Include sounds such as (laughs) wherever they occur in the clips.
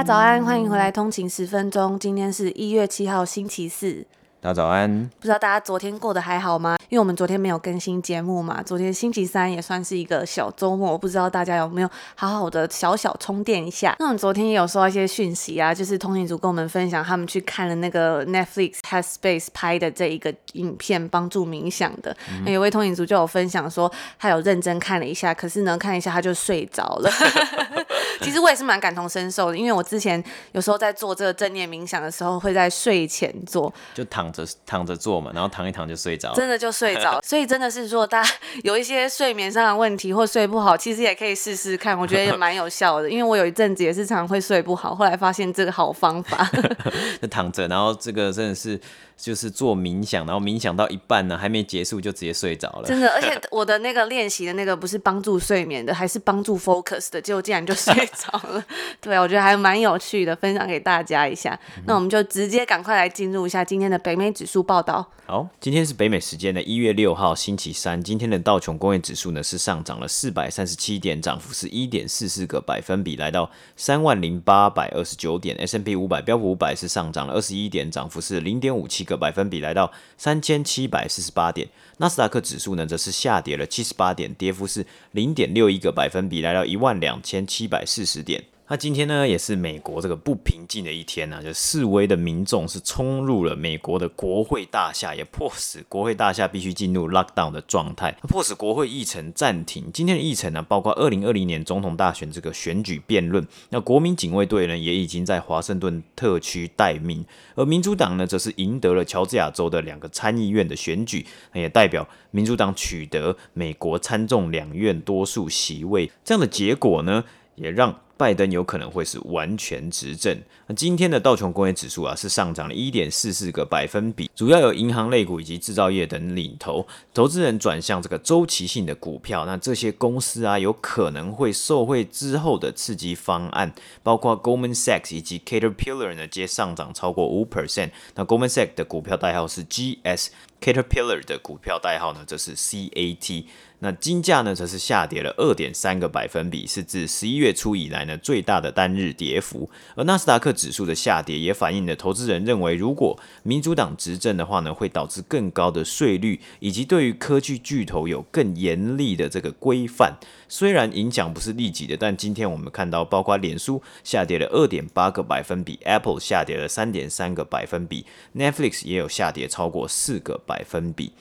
家早安，欢迎回来通勤十分钟。今天是一月七号，星期四。大家早安。不知道大家昨天过得还好吗？因为我们昨天没有更新节目嘛，昨天星期三也算是一个小周末，我不知道大家有没有好好的小小充电一下。那我们昨天也有收到一些讯息啊，就是通勤族跟我们分享他们去看了那个 Netflix Headspace 拍的这一个影片，帮助冥想的。嗯、那有位通勤族就有分享说，他有认真看了一下，可是呢，看一下他就睡着了。(laughs) (laughs) 其实我也是蛮感同身受的，因为我之前有时候在做这个正念冥想的时候，会在睡前做，就躺。着躺着做嘛，然后躺一躺就睡着，真的就睡着。(laughs) 所以真的是说，大家有一些睡眠上的问题或睡不好，其实也可以试试看，我觉得也蛮有效的。因为我有一阵子也是常常会睡不好，后来发现这个好方法，(laughs) 就躺着，然后这个真的是。就是做冥想，然后冥想到一半呢，还没结束就直接睡着了。真的，而且 (laughs) 我的那个练习的那个不是帮助睡眠的，还是帮助 focus 的，结果竟然就睡着了。(laughs) 对啊，我觉得还蛮有趣的，分享给大家一下。嗯、那我们就直接赶快来进入一下今天的北美指数报道。好，今天是北美时间的一月六号星期三，今天的道琼工业指数呢是上涨了四百三十七点，涨幅是一点四四个百分比，来到三万零八百二十九点。S&P 五百标普五百是上涨了二十一点，涨幅是零点五七个百分比，来到三千七百四十八点。纳斯达克指数呢，则是下跌了七十八点，跌幅是零点六一个百分比，来到一万两千七百四十点。那今天呢，也是美国这个不平静的一天呢、就示威的民众是冲入了美国的国会大厦，也迫使国会大厦必须进入 lockdown 的状态，迫使国会议程暂停。今天的议程呢，包括二零二零年总统大选这个选举辩论。那国民警卫队呢，也已经在华盛顿特区待命，而民主党呢，则是赢得了乔治亚州的两个参议院的选举，也代表民主党取得美国参众两院多数席位。这样的结果呢，也让拜登有可能会是完全执政。那今天的道琼工业指数啊是上涨了一点四四个百分比，主要有银行类股以及制造业等领头，投资人转向这个周期性的股票。那这些公司啊有可能会受惠之后的刺激方案，包括 Goldman Sachs 以及 Caterpillar 呢，皆上涨超过五 percent。那 Goldman Sachs 的股票代号是 GS，Caterpillar 的股票代号呢则是 CAT。那金价呢则是下跌了二点三个百分比，是自十一月初以来最大的单日跌幅。而纳斯达克指数的下跌也反映了投资人认为，如果民主党执政的话呢，会导致更高的税率，以及对于科技巨头有更严厉的这个规范。虽然影响不是立即的，但今天我们看到，包括脸书下跌了二点八个百分比，Apple 下跌了三点三个百分比，Netflix 也有下跌超过四个百分比。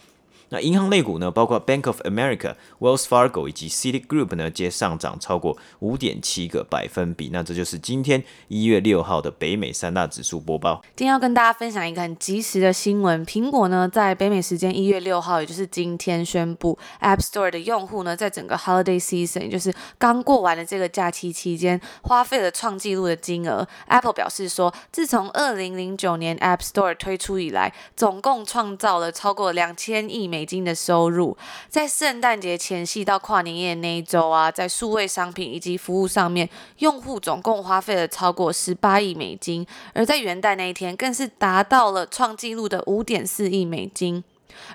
那银行类股呢，包括 Bank of America、Wells Fargo 以及 Citigroup 呢，皆上涨超过五点七个百分比。那这就是今天一月六号的北美三大指数播报。今天要跟大家分享一个很及时的新闻：苹果呢，在北美时间一月六号，也就是今天宣布，App Store 的用户呢，在整个 Holiday Season，也就是刚过完的这个假期期间，花费了创纪录的金额。Apple 表示说，自从二零零九年 App Store 推出以来，总共创造了超过两千亿美。美金的收入，在圣诞节前夕到跨年夜那一周啊，在数位商品以及服务上面，用户总共花费了超过十八亿美金，而在元旦那一天，更是达到了创纪录的五点四亿美金。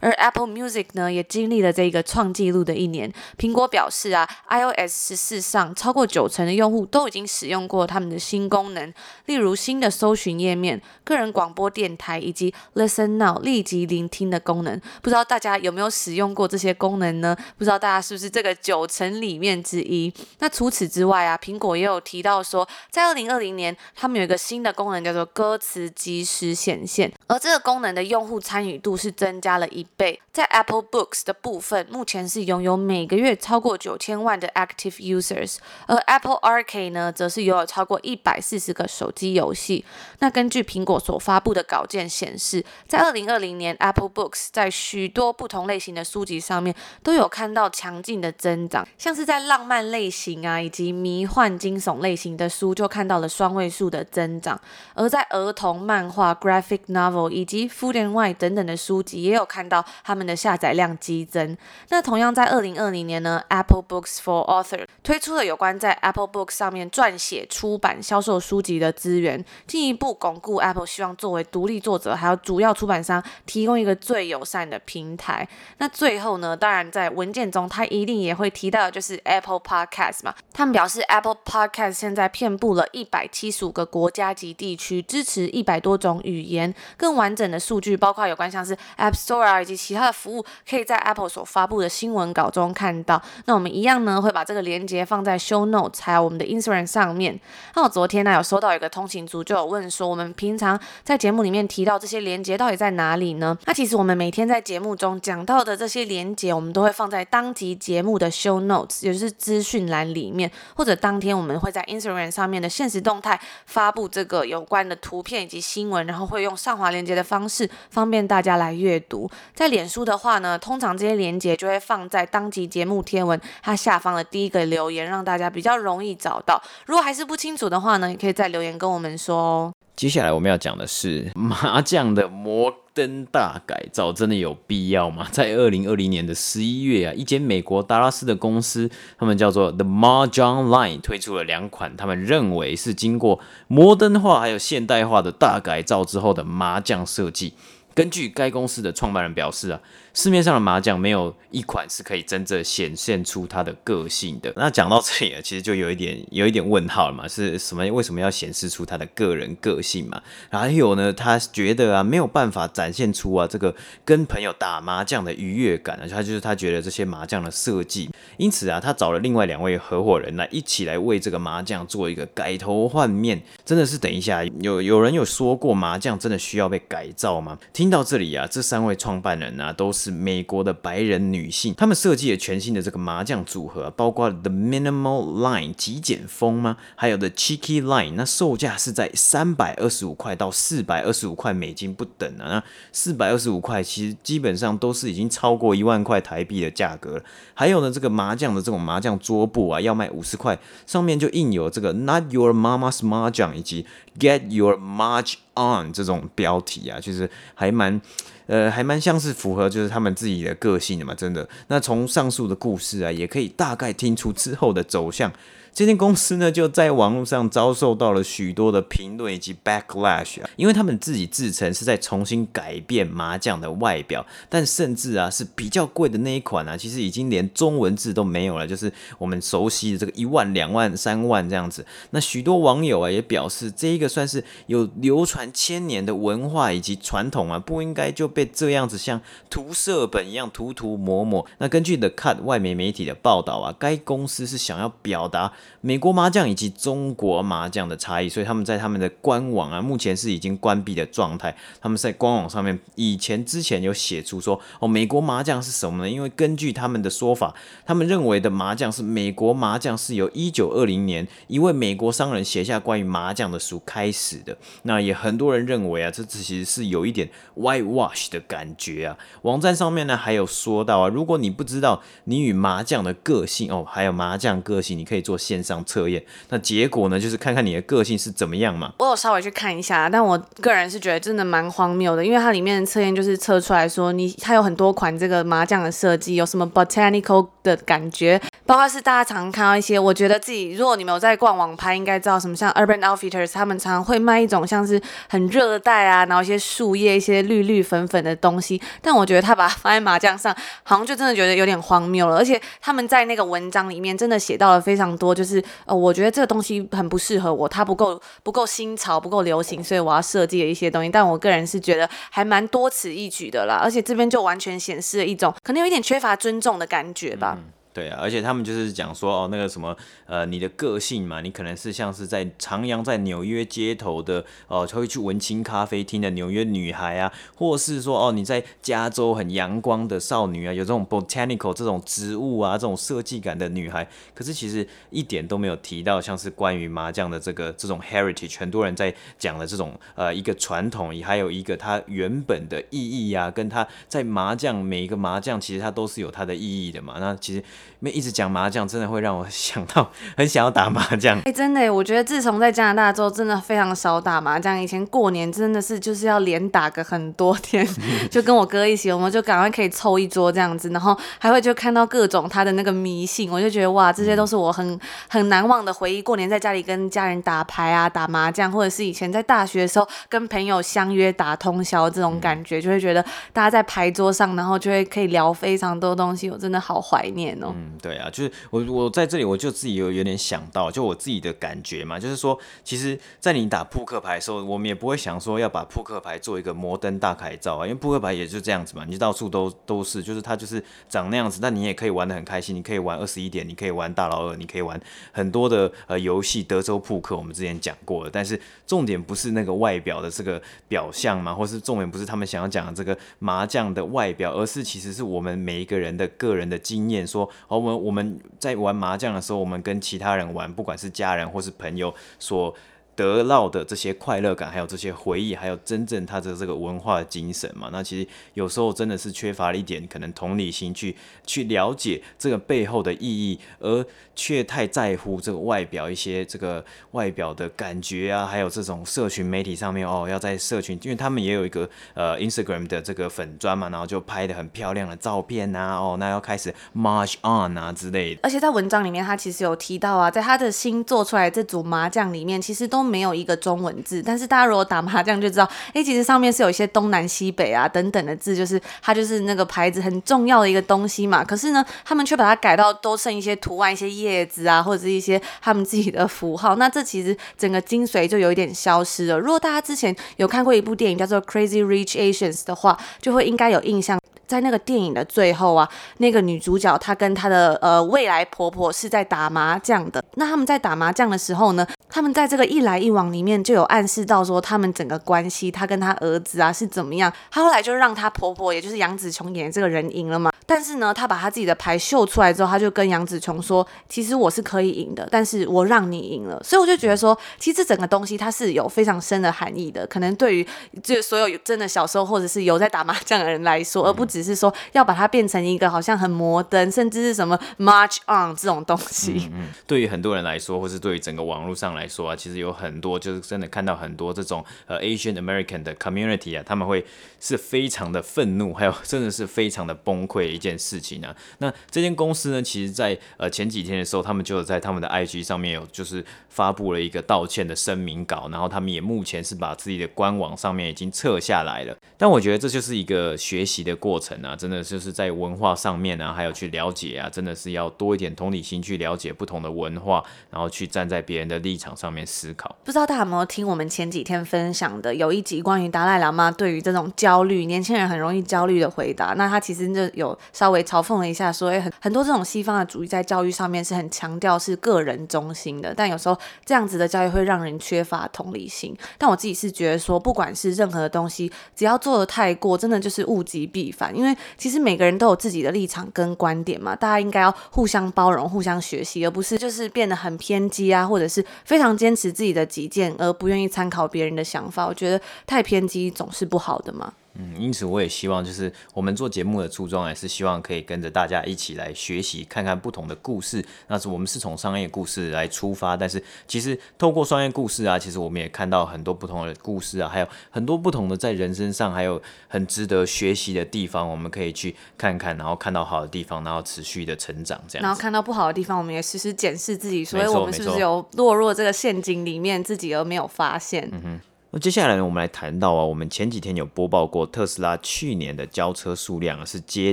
而 Apple Music 呢，也经历了这个创纪录的一年。苹果表示啊，iOS 十四上超过九成的用户都已经使用过他们的新功能，例如新的搜寻页面、个人广播电台以及 Listen Now 立即聆听的功能。不知道大家有没有使用过这些功能呢？不知道大家是不是这个九成里面之一？那除此之外啊，苹果也有提到说，在二零二零年，他们有一个新的功能叫做歌词即时显现，而这个功能的用户参与度是增加了。一倍。在 Apple Books 的部分，目前是拥有每个月超过九千万的 active users，而 Apple Arcade 呢，则是拥有超过一百四十个手机游戏。那根据苹果所发布的稿件显示，在二零二零年，Apple Books 在许多不同类型的书籍上面都有看到强劲的增长，像是在浪漫类型啊，以及迷幻惊悚类型的书就看到了双位数的增长，而在儿童漫画、graphic novel 以及 food and wine 等等的书籍也有看到他们的下载量激增。那同样在二零二零年呢，Apple Books for Author 推出了有关在 Apple Books 上面撰写、出版、销售书籍的资源，进一步巩固 Apple 希望作为独立作者还有主要出版商提供一个最友善的平台。那最后呢，当然在文件中，他一定也会提到的就是 Apple Podcast 嘛。他们表示 Apple Podcast 现在遍布了一百七十五个国家及地区，支持一百多种语言。更完整的数据，包括有关像是 App Store 以及其他的服务，可以在 Apple 所发布的新闻稿中看到。那我们一样呢，会把这个连接放在 Show Notes 还有我们的 Instagram 上面。那我昨天呢有收到一个通勤族就有问说，我们平常在节目里面提到这些连接到底在哪里呢？那其实我们每天在节目中讲到的这些连接，我们都会放在当集节目的 Show Notes，也就是资讯栏里面，或者当天我们会在 Instagram 上面的限时动态发布这个有关的图片以及新闻，然后会用上滑连接的方式方便大家来阅读。在脸书的话呢，通常这些连接就会放在当集节目贴文它下方的第一个留言，让大家比较容易找到。如果还是不清楚的话呢，也可以在留言跟我们说哦。接下来我们要讲的是 (laughs) 麻将的摩登大改造，真的有必要吗？(laughs) 在二零二零年的十一月啊，一间美国达拉斯的公司，他们叫做 The Mahjong Line，推出了两款他们认为是经过摩登化还有现代化的大改造之后的麻将设计。根据该公司的创办人表示啊。市面上的麻将没有一款是可以真正显现出它的个性的。那讲到这里啊，其实就有一点 (laughs) 有一点问号了嘛，是什么？为什么要显示出他的个人个性嘛？还有呢，他觉得啊没有办法展现出啊这个跟朋友打麻将的愉悦感啊，他就是他觉得这些麻将的设计，因此啊，他找了另外两位合伙人来一起来为这个麻将做一个改头换面。真的是等一下，有有人有说过麻将真的需要被改造吗？听到这里啊，这三位创办人啊都是。是美国的白人女性，他们设计了全新的这个麻将组合，包括 The Minimal Line 极简风吗？还有 The Cheeky Line，那售价是在三百二十五块到四百二十五块美金不等啊。那四百二十五块其实基本上都是已经超过一万块台币的价格了。还有呢，这个麻将的这种麻将桌布啊，要卖五十块，上面就印有这个 Not Your Mama's Mahjong 以及 Get Your Maj On 这种标题啊，其实还蛮。呃，还蛮像是符合就是他们自己的个性的嘛，真的。那从上述的故事啊，也可以大概听出之后的走向。这间公司呢，就在网络上遭受到了许多的评论以及 backlash 啊，因为他们自己自称是在重新改变麻将的外表，但甚至啊是比较贵的那一款啊，其实已经连中文字都没有了，就是我们熟悉的这个一万、两万、三万这样子。那许多网友啊也表示，这一个算是有流传千年的文化以及传统啊，不应该就被这样子像涂色本一样涂涂抹抹。那根据 The Cut 外媒媒体的报道啊，该公司是想要表达。美国麻将以及中国麻将的差异，所以他们在他们的官网啊，目前是已经关闭的状态。他们在官网上面以前之前有写出说，哦，美国麻将是什么呢？因为根据他们的说法，他们认为的麻将是美国麻将是由一九二零年一位美国商人写下关于麻将的书开始的。那也很多人认为啊，这其实是有一点 whitewash 的感觉啊。网站上面呢还有说到啊，如果你不知道你与麻将的个性哦，还有麻将个性，你可以做线上测验，那结果呢？就是看看你的个性是怎么样嘛。我有稍微去看一下，但我个人是觉得真的蛮荒谬的，因为它里面的测验就是测出来说你，它有很多款这个麻将的设计，有什么 botanical 的感觉，包括是大家常看到一些，我觉得自己如果你们有在逛网拍，应该知道什么像 Urban Outfitters，他们常常会卖一种像是很热带啊，然后一些树叶、一些绿绿粉粉的东西。但我觉得他把它放在麻将上，好像就真的觉得有点荒谬了。而且他们在那个文章里面真的写到了非常多，就是。呃，我觉得这个东西很不适合我，它不够不够新潮，不够流行，所以我要设计了一些东西。但我个人是觉得还蛮多此一举的啦，而且这边就完全显示了一种可能有一点缺乏尊重的感觉吧。对啊，而且他们就是讲说哦，那个什么呃，你的个性嘛，你可能是像是在徜徉在纽约街头的哦，会去文青咖啡厅的纽约女孩啊，或是说哦，你在加州很阳光的少女啊，有这种 botanical 这种植物啊，这种设计感的女孩。可是其实一点都没有提到像是关于麻将的这个这种 heritage，很多人在讲的这种呃一个传统，也还有一个它原本的意义、啊，跟它在麻将每一个麻将其实它都是有它的意义的嘛。那其实。没一直讲麻将，真的会让我想到很想要打麻将。哎、欸，真的，我觉得自从在加拿大之后，真的非常少打麻将。以前过年真的是就是要连打个很多天，(laughs) 就跟我哥一起，我们就赶快可以凑一桌这样子，然后还会就看到各种他的那个迷信，我就觉得哇，这些都是我很很难忘的回忆。过年在家里跟家人打牌啊，打麻将，或者是以前在大学的时候跟朋友相约打通宵这种感觉，就会觉得大家在牌桌上，然后就会可以聊非常多东西，我真的好怀念哦。嗯，对啊，就是我我在这里我就自己有有点想到，就我自己的感觉嘛，就是说，其实，在你打扑克牌的时候，我们也不会想说要把扑克牌做一个摩登大改造啊，因为扑克牌也就这样子嘛，你到处都都是，就是它就是长那样子，但你也可以玩得很开心，你可以玩二十一点，你可以玩大老二，你可以玩很多的呃游戏，德州扑克我们之前讲过了，但是重点不是那个外表的这个表象嘛，或是重点不是他们想要讲的这个麻将的外表，而是其实是我们每一个人的个人的经验，说，哦，我们我们在玩麻将的时候，我们跟其他人玩，不管是家人或是朋友，所得到的这些快乐感，还有这些回忆，还有真正他的这个文化精神嘛，那其实有时候真的是缺乏了一点可能同理心去去了解这个背后的意义，而却太在乎这个外表一些这个外表的感觉啊，还有这种社群媒体上面哦，要在社群，因为他们也有一个呃 Instagram 的这个粉砖嘛，然后就拍的很漂亮的照片啊，哦，那要开始 march on 啊之类的。而且在文章里面，他其实有提到啊，在他的新做出来这组麻将里面，其实都。没有一个中文字，但是大家如果打麻将就知道，哎，其实上面是有一些东南西北啊等等的字，就是它就是那个牌子很重要的一个东西嘛。可是呢，他们却把它改到都剩一些图案、一些叶子啊，或者是一些他们自己的符号。那这其实整个精髓就有一点消失了。如果大家之前有看过一部电影叫做《Crazy Rich Asians》的话，就会应该有印象。在那个电影的最后啊，那个女主角她跟她的呃未来婆婆是在打麻将的。那他们在打麻将的时候呢，他们在这个一来一往里面就有暗示到说，他们整个关系，她跟她儿子啊是怎么样。她后来就让她婆婆，也就是杨紫琼演的这个人赢了嘛。但是呢，她把她自己的牌秀出来之后，她就跟杨紫琼说，其实我是可以赢的，但是我让你赢了。所以我就觉得说，其实这整个东西它是有非常深的含义的。可能对于就所有真的小时候或者是有在打麻将的人来说，而不只是说要把它变成一个好像很摩登，甚至是什么 march on 这种东西。嗯，对于很多人来说，或是对于整个网络上来说啊，其实有很多就是真的看到很多这种呃 Asian American 的 community 啊，他们会是非常的愤怒，还有 (laughs) 真的是非常的崩溃的一件事情啊。那这间公司呢，其实在呃前几天的时候，他们就在他们的 IG 上面有就是发布了一个道歉的声明稿，然后他们也目前是把自己的官网上面已经撤下来了。但我觉得这就是一个学习的过程啊，真的就是在文化上面啊，还有去了解啊，真的是要多一点同理心去了解不同的文化，然后去站在别人的立场上面思考。不知道大家有没有听我们前几天分享的有一集关于达赖喇嘛对于这种焦虑，年轻人很容易焦虑的回答。那他其实就有稍微嘲讽了一下，说很很多这种西方的主义在教育上面是很强调是个人中心的，但有时候这样子的教育会让人缺乏同理心。但我自己是觉得说，不管是任何的东西，只要做得太过，真的就是物极必反。因为其实每个人都有自己的立场跟观点嘛，大家应该要互相包容、互相学习，而不是就是变得很偏激啊，或者是非常坚持自己的己见，而不愿意参考别人的想法。我觉得太偏激总是不好的嘛。嗯，因此我也希望，就是我们做节目的初衷，也是希望可以跟着大家一起来学习，看看不同的故事。那是我们是从商业故事来出发，但是其实透过商业故事啊，其实我们也看到很多不同的故事啊，还有很多不同的在人身上还有很值得学习的地方，我们可以去看看，然后看到好的地方，然后持续的成长，这样。然后看到不好的地方，我们也时时检视自己，所以我们是不是有落入这个陷阱里面，自己而没有发现？嗯哼。那接下来呢，我们来谈到啊，我们前几天有播报过，特斯拉去年的交车数量啊是接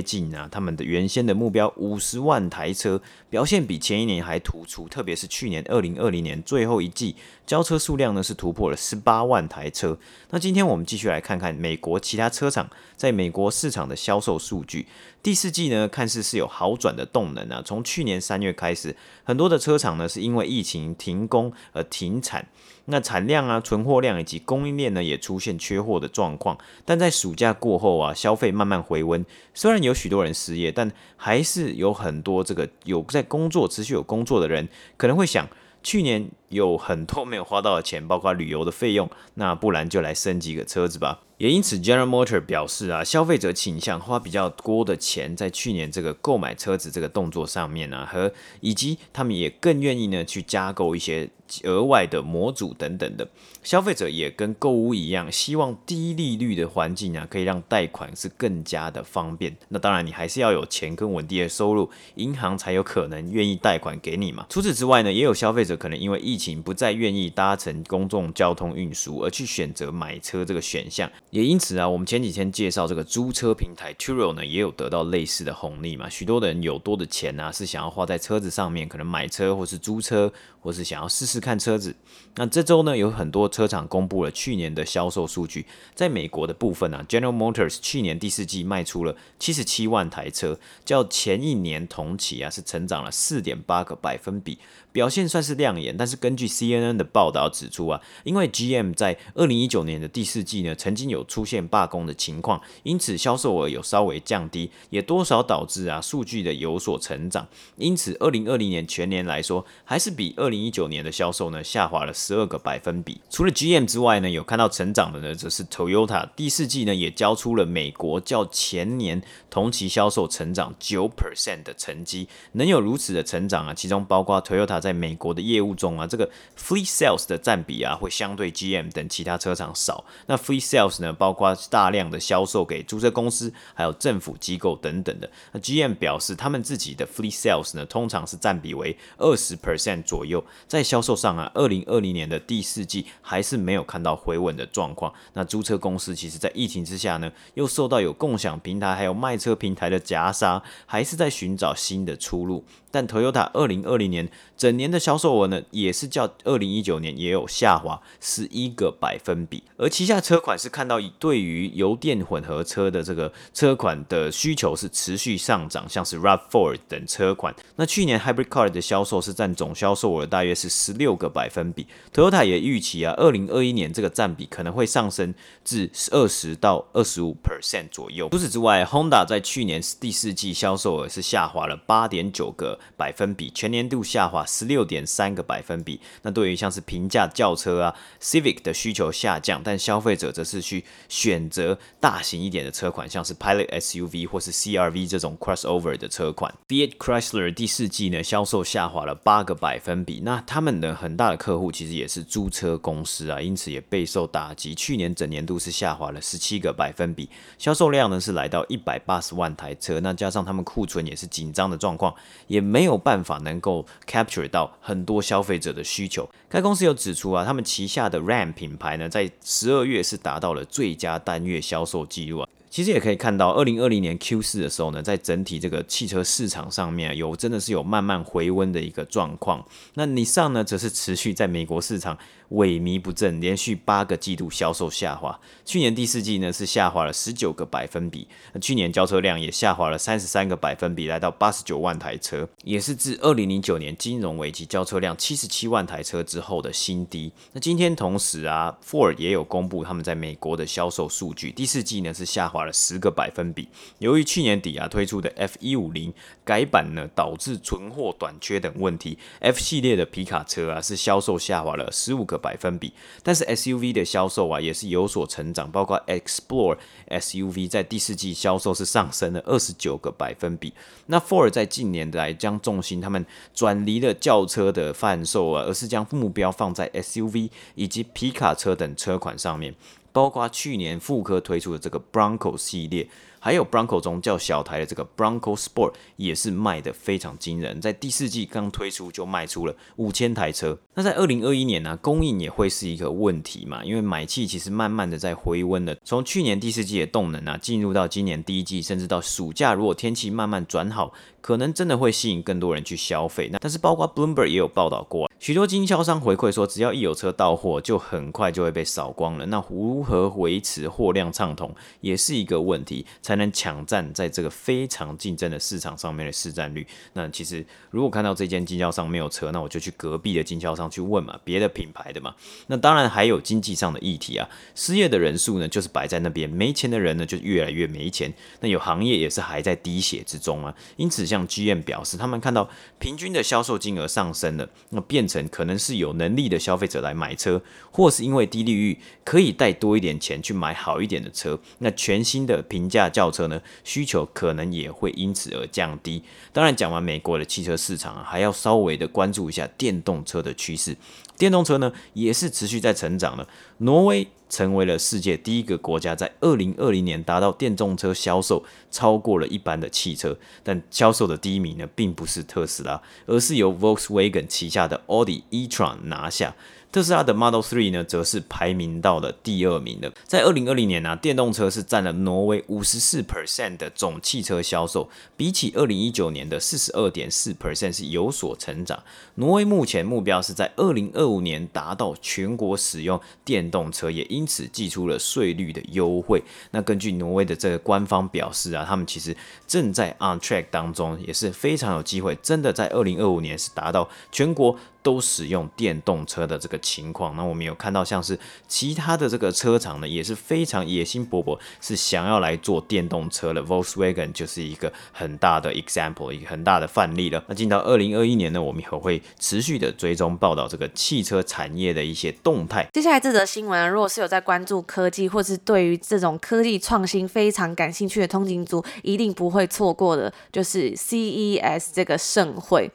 近啊他们的原先的目标五十万台车，表现比前一年还突出，特别是去年二零二零年最后一季交车数量呢是突破了十八万台车。那今天我们继续来看看美国其他车厂在美国市场的销售数据。第四季呢，看似是有好转的动能啊。从去年三月开始，很多的车厂呢是因为疫情停工而停产，那产量啊、存货量以及供应链呢也出现缺货的状况。但在暑假过后啊，消费慢慢回温，虽然有许多人失业，但还是有很多这个有在工作、持续有工作的人可能会想。去年有很多没有花到的钱，(laughs) 包括旅游的费用，那不然就来升级个车子吧。也因此，General Motor 表示啊，消费者倾向花比较多的钱在去年这个购买车子这个动作上面呢，和以及他们也更愿意呢去加购一些额外的模组等等的。消费者也跟购物一样，希望低利率的环境啊，可以让贷款是更加的方便。那当然，你还是要有钱跟稳定的收入，银行才有可能愿意贷款给你嘛。除此之外呢，也有消费者可能因为疫情不再愿意搭乘公众交通运输，而去选择买车这个选项。也因此啊，我们前几天介绍这个租车平台 Turo 呢，也有得到类似的红利嘛。许多人有多的钱啊，是想要花在车子上面，可能买车或是租车，或是想要试试看车子。那这周呢，有很多车厂公布了去年的销售数据。在美国的部分啊，General Motors 去年第四季卖出了七十七万台车，较前一年同期啊是成长了四点八个百分比。表现算是亮眼，但是根据 CNN 的报道指出啊，因为 GM 在二零一九年的第四季呢，曾经有出现罢工的情况，因此销售额有稍微降低，也多少导致啊数据的有所成长。因此，二零二零年全年来说，还是比二零一九年的销售呢下滑了十二个百分比。除了 GM 之外呢，有看到成长的呢，则是 Toyota。第四季呢，也交出了美国较前年同期销售成长九 percent 的成绩。能有如此的成长啊，其中包括 Toyota。在美国的业务中啊，这个 fleet sales 的占比啊，会相对 GM 等其他车厂少。那 fleet sales 呢，包括大量的销售给租车公司、还有政府机构等等的。那 GM 表示，他们自己的 fleet sales 呢，通常是占比为二十 percent 左右。在销售上啊，二零二零年的第四季还是没有看到回稳的状况。那租车公司其实在疫情之下呢，又受到有共享平台还有卖车平台的夹杀，还是在寻找新的出路。但 Toyota 二零二零年整年的销售额呢，也是较二零一九年也有下滑十一个百分比。而旗下车款是看到对于油电混合车的这个车款的需求是持续上涨，像是 RAV4 等车款。那去年 Hybrid Car 的销售是占总销售额大约是十六六个百分比。Toyota 也预期啊，二零二一年这个占比可能会上升至二十到二十五 percent 左右。除此之外，Honda 在去年第四季销售额是下滑了八点九个。百分比全年度下滑十六点三个百分比。那对于像是平价轿车啊，Civic 的需求下降，但消费者则是去选择大型一点的车款，像是 Pilot SUV 或是 CRV 这种 crossover 的车款。Fiat Chrysler 第四季呢，销售下滑了八个百分比。那他们呢很大的客户其实也是租车公司啊，因此也备受打击。去年整年度是下滑了十七个百分比，销售量呢是来到一百八十万台车。那加上他们库存也是紧张的状况，也。没有办法能够 capture 到很多消费者的需求。该公司有指出啊，他们旗下的 Ram 品牌呢，在十二月是达到了最佳单月销售记录啊。其实也可以看到，二零二零年 Q 四的时候呢，在整体这个汽车市场上面有真的是有慢慢回温的一个状况。那你上呢，则是持续在美国市场。萎靡不振，连续八个季度销售下滑。去年第四季呢是下滑了十九个百分比，去年交车量也下滑了三十三个百分比，来到八十九万台车，也是自二零零九年金融危机交车量七十七万台车之后的新低。那今天同时啊，Ford 也有公布他们在美国的销售数据，第四季呢是下滑了十个百分比。由于去年底啊推出的 F 一五零改版呢，导致存货短缺等问题，F 系列的皮卡车啊是销售下滑了十五个。百分比，但是 SUV 的销售啊也是有所成长，包括 Explore SUV 在第四季销售是上升了二十九个百分比。那 Ford 在近年来将重心他们转离了轿车的贩售啊，而是将目标放在 SUV 以及皮卡车等车款上面，包括去年富科推出的这个 Bronco 系列。还有 Bronco 中较小台的这个 Bronco Sport 也是卖的非常惊人，在第四季刚推出就卖出了五千台车。那在二零二一年呢、供应也会是一个问题嘛，因为买气其实慢慢的在回温了，从去年第四季的动能啊，进入到今年第一季，甚至到暑假，如果天气慢慢转好。可能真的会吸引更多人去消费，那但是包括 Bloomberg 也有报道过，许多经销商回馈说，只要一有车到货，就很快就会被扫光了。那如何维持货量畅通，也是一个问题，才能抢占在这个非常竞争的市场上面的市占率。那其实如果看到这间经销商没有车，那我就去隔壁的经销商去问嘛，别的品牌的嘛。那当然还有经济上的议题啊，失业的人数呢就是摆在那边，没钱的人呢就越来越没钱。那有行业也是还在滴血之中啊，因此。像 GM 表示，他们看到平均的销售金额上升了，那变成可能是有能力的消费者来买车，或是因为低利率可以带多一点钱去买好一点的车。那全新的平价轿车呢，需求可能也会因此而降低。当然，讲完美国的汽车市场啊，还要稍微的关注一下电动车的趋势。电动车呢，也是持续在成长的。挪威成为了世界第一个国家，在二零二零年达到电动车销售超过了一般的汽车。但销售的第一名呢，并不是特斯拉，而是由 Volkswagen 旗下的 Audi e-tron 拿下。特斯拉的 Model 3呢，则是排名到了第二名的。在二零二零年呢、电动车是占了挪威五十四 percent 的总汽车销售，比起二零一九年的四十二点四 percent 是有所成长。挪威目前目标是在二零二五年达到全国使用电动车，也因此寄出了税率的优惠。那根据挪威的这个官方表示啊，他们其实正在 on track 当中，也是非常有机会，真的在二零二五年是达到全国。都使用电动车的这个情况，那我们有看到像是其他的这个车厂呢，也是非常野心勃勃，是想要来做电动车的。Volkswagen 就是一个很大的 example，一个很大的范例了。那进到二零二一年呢，我们也会持续的追踪报道这个汽车产业的一些动态。接下来这则新闻，如果是有在关注科技，或是对于这种科技创新非常感兴趣的通勤族，一定不会错过的，就是 CES 这个盛会。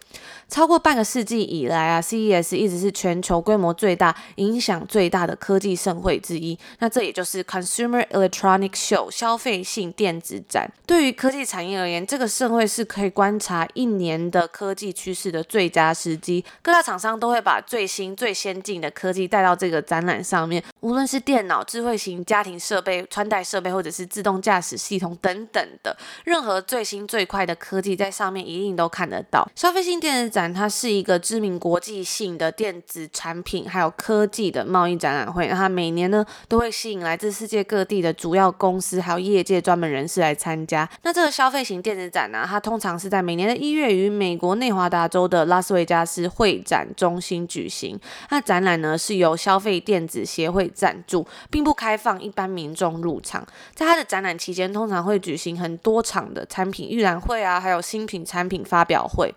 超过半个世纪以来啊，CES 一直是全球规模最大、影响最大的科技盛会之一。那这也就是 Consumer Electronics Show 消费性电子展。对于科技产业而言，这个盛会是可以观察一年的科技趋势的最佳时机。各大厂商都会把最新、最先进的科技带到这个展览上面，无论是电脑、智慧型家庭设备、穿戴设备，或者是自动驾驶系统等等的，任何最新最快的科技在上面一定都看得到。消费性电子展它是一个知名国际性的电子产品还有科技的贸易展览会，那它每年呢都会吸引来自世界各地的主要公司还有业界专门人士来参加。那这个消费型电子展呢，它通常是在每年的一月于美国内华达州的拉斯维加斯会展中心举行。那展览呢是由消费电子协会赞助，并不开放一般民众入场。在它的展览期间，通常会举行很多场的产品预览会啊，还有新品产品发表会。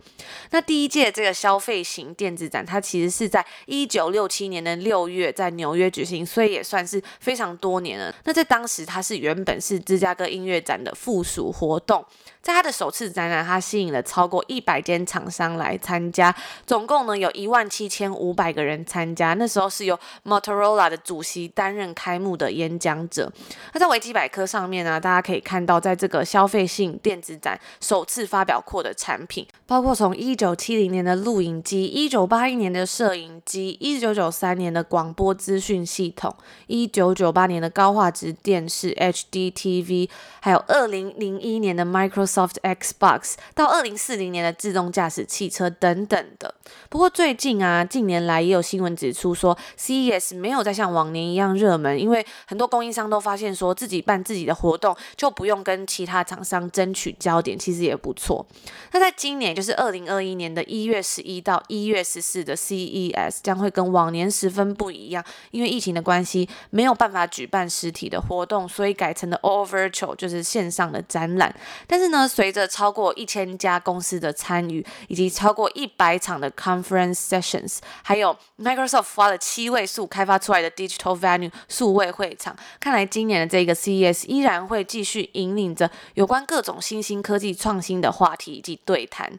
那第一届这个消费型电子展，它其实是在一九六七年的六月在纽约举行，所以也算是非常多年了。那在当时，它是原本是芝加哥音乐展的附属活动。在它的首次展览，它吸引了超过一百间厂商来参加，总共呢有一万七千五百个人参加。那时候是由 Motorola 的主席担任开幕的演讲者。那在维基百科上面呢，大家可以看到，在这个消费性电子展首次发表过的产品，包括从一九七零年的录影机、一九八一年的摄影机、一九九三年的广播资讯系统、一九九八年的高画质电视 HD TV，还有二零零一年的 Microsoft。Xbox 到二零四零年的自动驾驶汽车等等的。不过最近啊，近年来也有新闻指出说，CES 没有再像往年一样热门，因为很多供应商都发现说自己办自己的活动就不用跟其他厂商争取焦点，其实也不错。那在今年，就是二零二一年的一月十一到一月十四的 CES 将会跟往年十分不一样，因为疫情的关系没有办法举办实体的活动，所以改成了 All Virtual，就是线上的展览。但是呢，随着超过一千家公司的参与，以及超过一百场的 conference sessions，还有 Microsoft 花了七位数开发出来的 Digital Venue 数位会场，看来今年的这个 CES 依然会继续引领着有关各种新兴科技创新的话题以及对谈。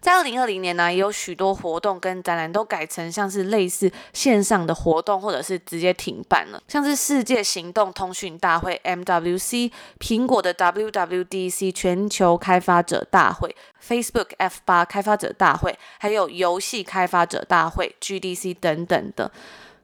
在二零二零年呢，也有许多活动跟展览都改成像是类似线上的活动或者是直接停办了，像是世界行动通讯大会 MWC、苹果的 WWDC 全球开发者大会、Facebook F8 开发者大会，还有游戏开发者大会 GDC 等等的。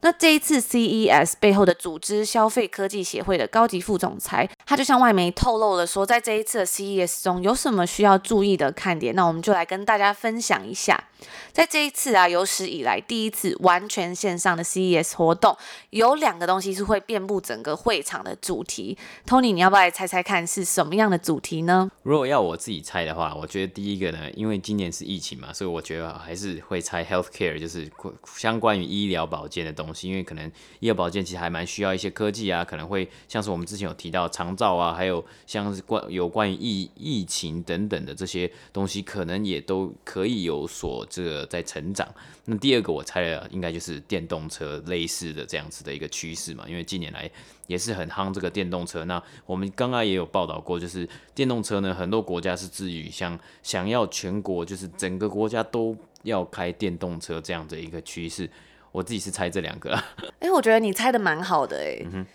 那这一次 CES 背后的组织消费科技协会的高级副总裁，他就向外媒透露了说，在这一次的 CES 中有什么需要注意的看点，那我们就来跟大家分享一下。在这一次啊，有史以来第一次完全线上的 CES 活动，有两个东西是会遍布整个会场的主题。Tony，你要不要来猜猜看是什么样的主题呢？如果要我自己猜的话，我觉得第一个呢，因为今年是疫情嘛，所以我觉得还是会猜 healthcare，就是相关于医疗保健的东西。东西因为可能医疗保健其实还蛮需要一些科技啊，可能会像是我们之前有提到长照啊，还有像是关有关于疫疫情等等的这些东西，可能也都可以有所这个在成长。那第二个我猜的应该就是电动车类似的这样子的一个趋势嘛，因为近年来也是很夯这个电动车。那我们刚刚也有报道过，就是电动车呢，很多国家是至于像想要全国就是整个国家都要开电动车这样的一个趋势。我自己是猜这两个，哎、欸，我觉得你猜的蛮好的、欸，哎、嗯。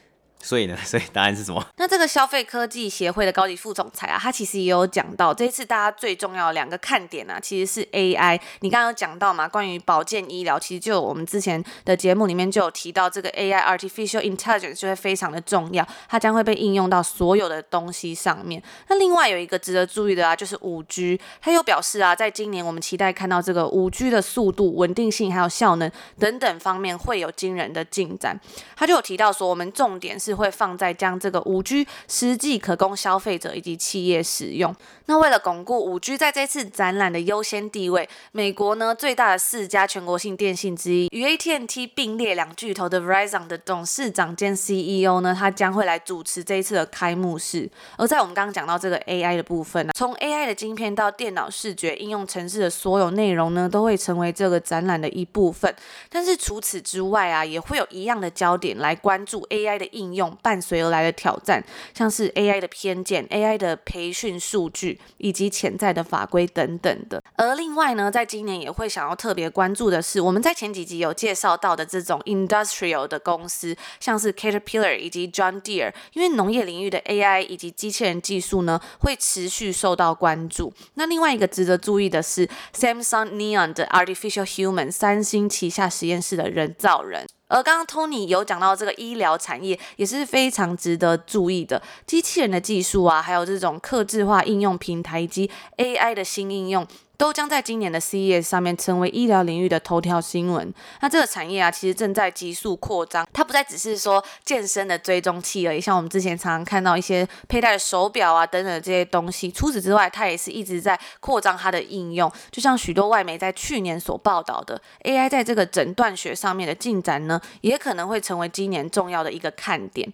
所以呢，(laughs) 所以答案是什么？(laughs) 那这个消费科技协会的高级副总裁啊，他其实也有讲到，这一次大家最重要的两个看点啊，其实是 AI。你刚刚有讲到嘛，关于保健医疗，其实就我们之前的节目里面就有提到，这个 AI（Artificial Intelligence） 就会非常的重要，它将会被应用到所有的东西上面。那另外有一个值得注意的啊，就是 5G。他有表示啊，在今年我们期待看到这个 5G 的速度、稳定性还有效能等等方面会有惊人的进展。他就有提到说，我们重点是。会放在将这个五 G 实际可供消费者以及企业使用。那为了巩固五 G 在这次展览的优先地位，美国呢最大的四家全国性电信之一与 AT&T 并列两巨头的 Verizon 的董事长兼 CEO 呢，他将会来主持这一次的开幕式。而在我们刚刚讲到这个 AI 的部分呢，从 AI 的晶片到电脑视觉应用程式的所有内容呢，都会成为这个展览的一部分。但是除此之外啊，也会有一样的焦点来关注 AI 的应用。用伴随而来的挑战，像是 AI 的偏见、AI 的培训数据以及潜在的法规等等的。而另外呢，在今年也会想要特别关注的是，我们在前几集有介绍到的这种 industrial 的公司，像是 Caterpillar 以及 John Deere，因为农业领域的 AI 以及机器人技术呢，会持续受到关注。那另外一个值得注意的是，Samsung Neon 的 Artificial Human，三星旗下实验室的人造人。而刚刚 Tony 有讲到这个医疗产业也是非常值得注意的，机器人的技术啊，还有这种客制化应用平台及 AI 的新应用。都将在今年的 CES 上面成为医疗领域的头条新闻。那这个产业啊，其实正在急速扩张。它不再只是说健身的追踪器而已，像我们之前常常看到一些佩戴手表啊等等这些东西。除此之外，它也是一直在扩张它的应用。就像许多外媒在去年所报道的，AI 在这个诊断学上面的进展呢，也可能会成为今年重要的一个看点。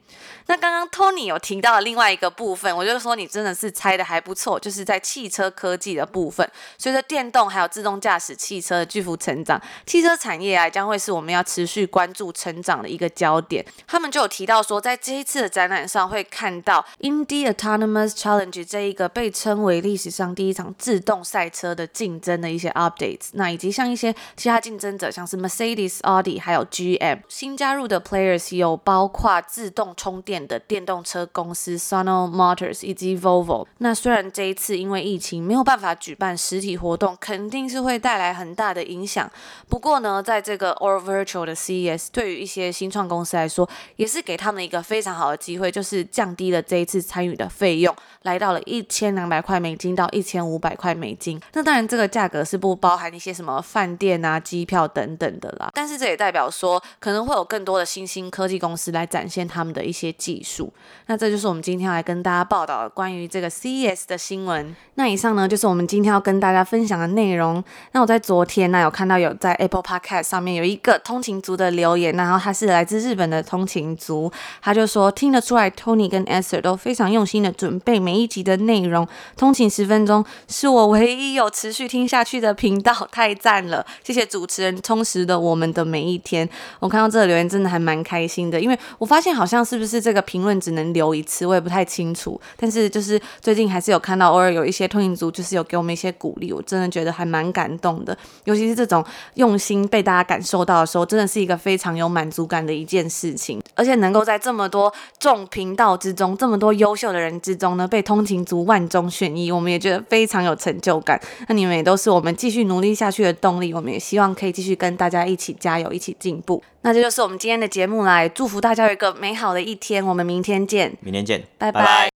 那刚刚 Tony 有提到另外一个部分，我就说你真的是猜得还不错，就是在汽车科技的部分。所以随着电动还有自动驾驶汽车的巨幅成长，汽车产业啊将会是我们要持续关注成长的一个焦点。他们就有提到说，在这一次的展览上会看到 Indy Autonomous Challenge 这一个被称为历史上第一场自动赛车的竞争的一些 updates。那以及像一些其他竞争者，像是 Mercedes、Audi 还有 GM 新加入的 players 有包括自动充电的电动车公司 Sono Motors 以及 Volvo。那虽然这一次因为疫情没有办法举办实体活动肯定是会带来很大的影响。不过呢，在这个 All Virtual 的 CES，对于一些新创公司来说，也是给他们一个非常好的机会，就是降低了这一次参与的费用，来到了一千两百块美金到一千五百块美金。那当然，这个价格是不包含一些什么饭店啊、机票等等的啦。但是这也代表说，可能会有更多的新兴科技公司来展现他们的一些技术。那这就是我们今天来跟大家报道的关于这个 CES 的新闻。那以上呢，就是我们今天要跟大家分享的内容。那我在昨天呢，有看到有在 Apple Podcast 上面有一个通勤族的留言，然后他是来自日本的通勤族，他就说听得出来 Tony 跟 Esther 都非常用心的准备每一集的内容。通勤十分钟是我唯一有持续听下去的频道，(laughs) 太赞了！谢谢主持人充实的我们的每一天。我看到这个留言真的还蛮开心的，因为我发现好像是不是这个评论只能留一次，我也不太清楚。但是就是最近还是有看到偶尔有一些通勤族就是有给我们一些鼓励。我真的觉得还蛮感动的。尤其是这种用心被大家感受到的时候，真的是一个非常有满足感的一件事情。而且能够在这么多众频道之中，这么多优秀的人之中呢，被通勤族万中选一，我们也觉得非常有成就感。那你们也都是我们继续努力下去的动力。我们也希望可以继续跟大家一起加油，一起进步。那这就是我们今天的节目啦，祝福大家有一个美好的一天。我们明天见，明天见，拜拜。